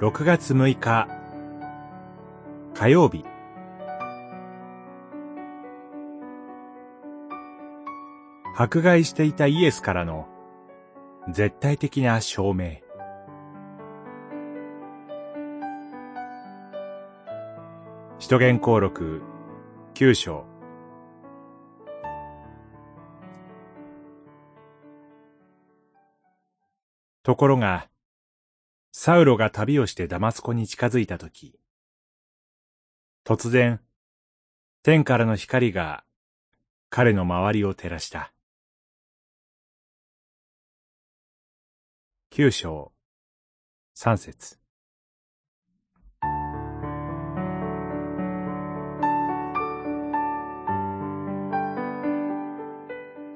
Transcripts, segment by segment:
6月6日。火曜日。迫害していたイエスからの絶対的な証明。使徒言行録九章。ところが、サウロが旅をしてダマスコに近づいたとき、突然、天からの光が彼の周りを照らした。九章、三節。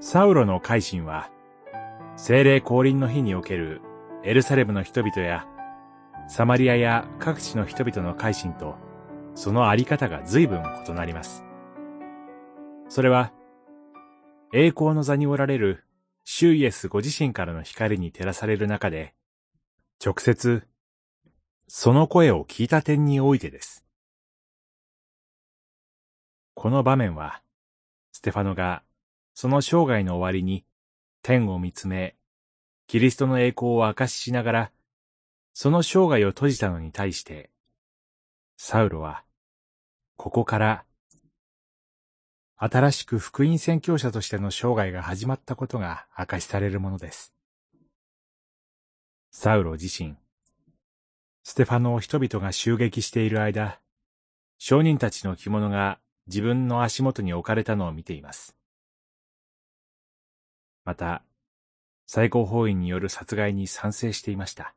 サウロの改心は、精霊降臨の日におけるエルサレムの人々や、サマリアや各地の人々の改心と、そのあり方が随分異なります。それは、栄光の座におられるシュイエスご自身からの光に照らされる中で、直接、その声を聞いた点においてです。この場面は、ステファノがその生涯の終わりに天を見つめ、キリストの栄光を証ししながら、その生涯を閉じたのに対して、サウロは、ここから、新しく福音宣教者としての生涯が始まったことが証しされるものです。サウロ自身、ステファノを人々が襲撃している間、商人たちの着物が自分の足元に置かれたのを見ています。また、最高法院による殺害に賛成していました。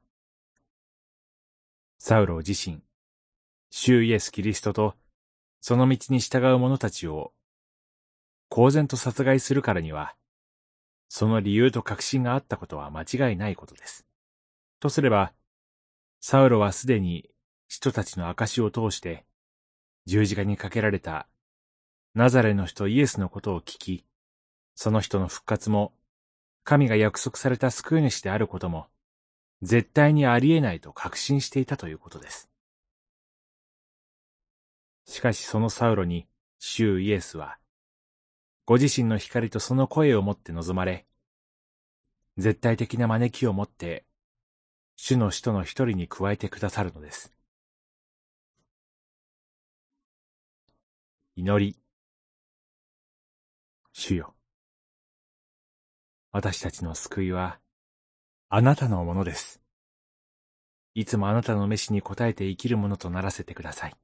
サウロ自身、主イエス・キリストと、その道に従う者たちを、公然と殺害するからには、その理由と確信があったことは間違いないことです。とすれば、サウロはすでに人たちの証を通して、十字架にかけられたナザレの人イエスのことを聞き、その人の復活も神が約束された救い主であることも、絶対にありえないと確信していたということです。しかしそのサウロに、主イエスは、ご自身の光とその声をもって望まれ、絶対的な招きをもって、主の使徒の一人に加えてくださるのです。祈り。主よ。私たちの救いは、あなたのものです。いつもあなたの召しに応えて生きるものとならせてください。